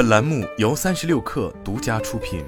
本栏目由三十六氪独家出品。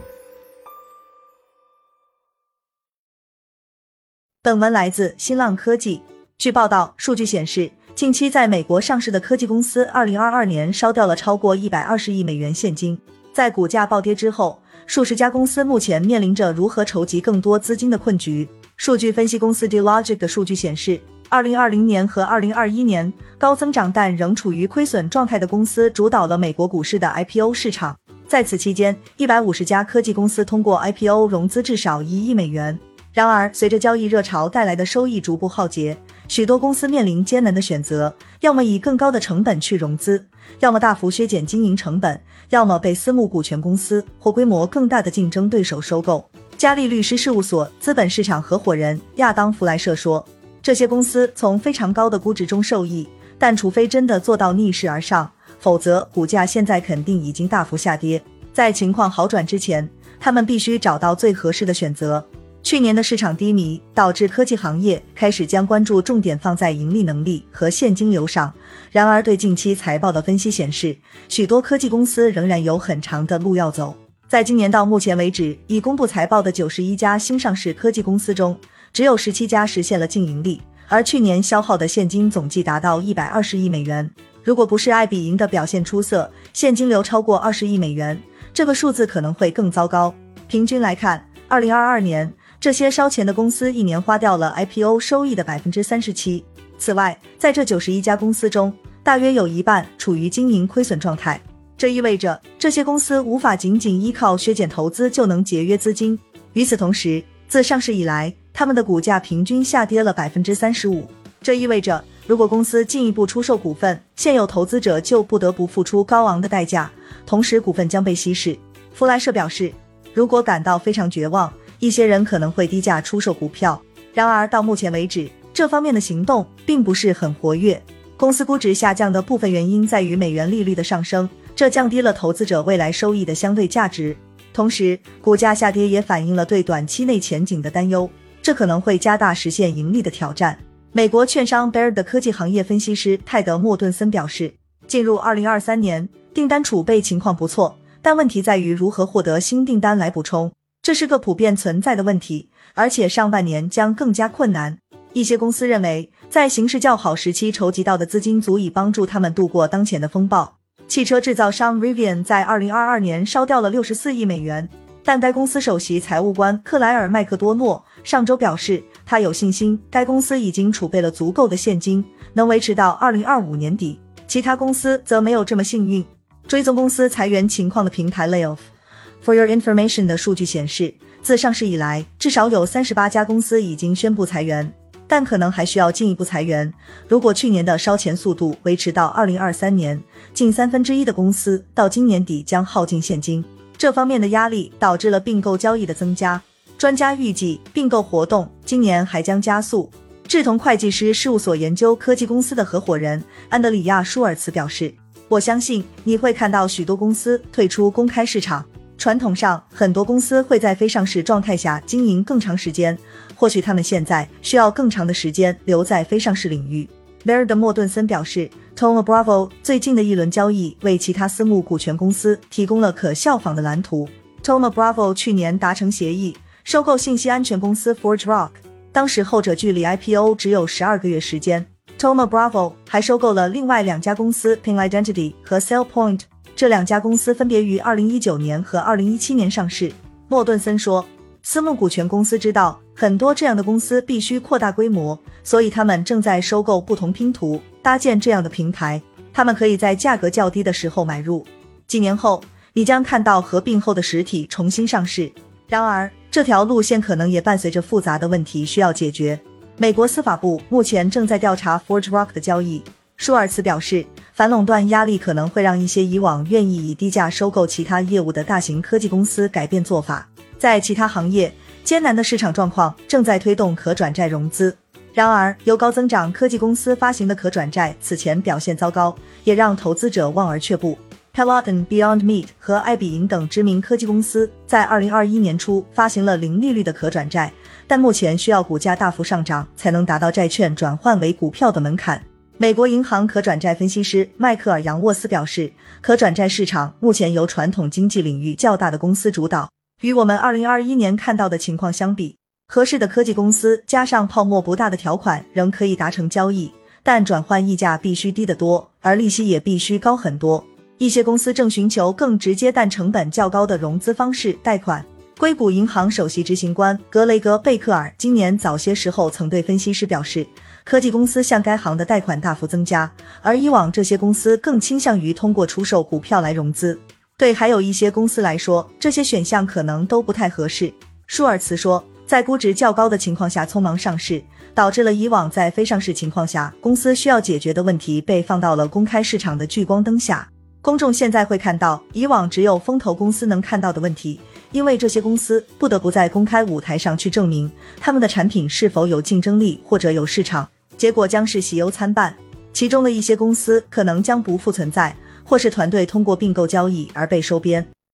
本文来自新浪科技。据报道，数据显示，近期在美国上市的科技公司，二零二二年烧掉了超过一百二十亿美元现金。在股价暴跌之后，数十家公司目前面临着如何筹集更多资金的困局。数据分析公司 Dlogic 的数据显示，二零二零年和二零二一年高增长但仍处于亏损状态的公司主导了美国股市的 IPO 市场。在此期间，一百五十家科技公司通过 IPO 融资至少一亿美元。然而，随着交易热潮带来的收益逐步耗竭，许多公司面临艰难的选择：要么以更高的成本去融资，要么大幅削减经营成本，要么被私募股权公司或规模更大的竞争对手收购。嘉利律师事务所资本市场合伙人亚当·弗莱舍说：“这些公司从非常高的估值中受益，但除非真的做到逆势而上，否则股价现在肯定已经大幅下跌。在情况好转之前，他们必须找到最合适的选择。”去年的市场低迷导致科技行业开始将关注重点放在盈利能力和现金流上。然而，对近期财报的分析显示，许多科技公司仍然有很长的路要走。在今年到目前为止，已公布财报的九十一家新上市科技公司中，只有十七家实现了净盈利，而去年消耗的现金总计达到一百二十亿美元。如果不是爱彼迎的表现出色，现金流超过二十亿美元，这个数字可能会更糟糕。平均来看，二零二二年。这些烧钱的公司一年花掉了 IPO 收益的百分之三十七。此外，在这九十一家公司中，大约有一半处于经营亏损状态。这意味着这些公司无法仅仅依靠削减投资就能节约资金。与此同时，自上市以来，他们的股价平均下跌了百分之三十五。这意味着，如果公司进一步出售股份，现有投资者就不得不付出高昂的代价，同时股份将被稀释。弗莱舍表示，如果感到非常绝望。一些人可能会低价出售股票，然而到目前为止，这方面的行动并不是很活跃。公司估值下降的部分原因在于美元利率的上升，这降低了投资者未来收益的相对价值。同时，股价下跌也反映了对短期内前景的担忧，这可能会加大实现盈利的挑战。美国券商 b a r 的科技行业分析师泰德·莫顿森表示，进入二零二三年，订单储备情况不错，但问题在于如何获得新订单来补充。这是个普遍存在的问题，而且上半年将更加困难。一些公司认为，在形势较好时期筹集到的资金足以帮助他们度过当前的风暴。汽车制造商 Rivian 在2022年烧掉了64亿美元，但该公司首席财务官克莱尔·麦克多诺上周表示，他有信心该公司已经储备了足够的现金，能维持到2025年底。其他公司则没有这么幸运。追踪公司裁员情况的平台 Layoff。For your information 的数据显示，自上市以来，至少有三十八家公司已经宣布裁员，但可能还需要进一步裁员。如果去年的烧钱速度维持到二零二三年，近三分之一的公司到今年底将耗尽现金。这方面的压力导致了并购交易的增加。专家预计，并购活动今年还将加速。志同会计师事务所研究科技公司的合伙人安德里亚舒尔茨表示：“我相信你会看到许多公司退出公开市场。”传统上，很多公司会在非上市状态下经营更长时间，或许他们现在需要更长的时间留在非上市领域。贝尔德莫顿森表示：“Tom Bravo 最近的一轮交易为其他私募股权公司提供了可效仿的蓝图。Tom Bravo 去年达成协议收购信息安全公司 ForgeRock，当时后者距离 IPO 只有十二个月时间。Toma Bravo 还收购了另外两家公司 Ping Identity 和 SellPoint。这两家公司分别于二零一九年和二零一七年上市。莫顿森说，私募股权公司知道很多这样的公司必须扩大规模，所以他们正在收购不同拼图，搭建这样的平台。他们可以在价格较低的时候买入。几年后，你将看到合并后的实体重新上市。然而，这条路线可能也伴随着复杂的问题需要解决。美国司法部目前正在调查 ForgeRock 的交易。舒尔茨表示。反垄断压力可能会让一些以往愿意以低价收购其他业务的大型科技公司改变做法。在其他行业，艰难的市场状况正在推动可转债融资。然而，由高增长科技公司发行的可转债此前表现糟糕，也让投资者望而却步。Peloton、Beyond Meat 和艾比银等知名科技公司在2021年初发行了零利率的可转债，但目前需要股价大幅上涨才能达到债券转换为股票的门槛。美国银行可转债分析师迈克尔·杨沃斯表示，可转债市场目前由传统经济领域较大的公司主导。与我们二零二一年看到的情况相比，合适的科技公司加上泡沫不大的条款仍可以达成交易，但转换溢价必须低得多，而利息也必须高很多。一些公司正寻求更直接但成本较高的融资方式贷款。硅谷银行首席执行官格雷格·贝克尔今年早些时候曾对分析师表示。科技公司向该行的贷款大幅增加，而以往这些公司更倾向于通过出售股票来融资。对还有一些公司来说，这些选项可能都不太合适。舒尔茨说，在估值较高的情况下匆忙上市，导致了以往在非上市情况下公司需要解决的问题被放到了公开市场的聚光灯下。公众现在会看到以往只有风投公司能看到的问题，因为这些公司不得不在公开舞台上去证明他们的产品是否有竞争力或者有市场。结果将是喜忧参半，其中的一些公司可能将不复存在，或是团队通过并购交易而被收编。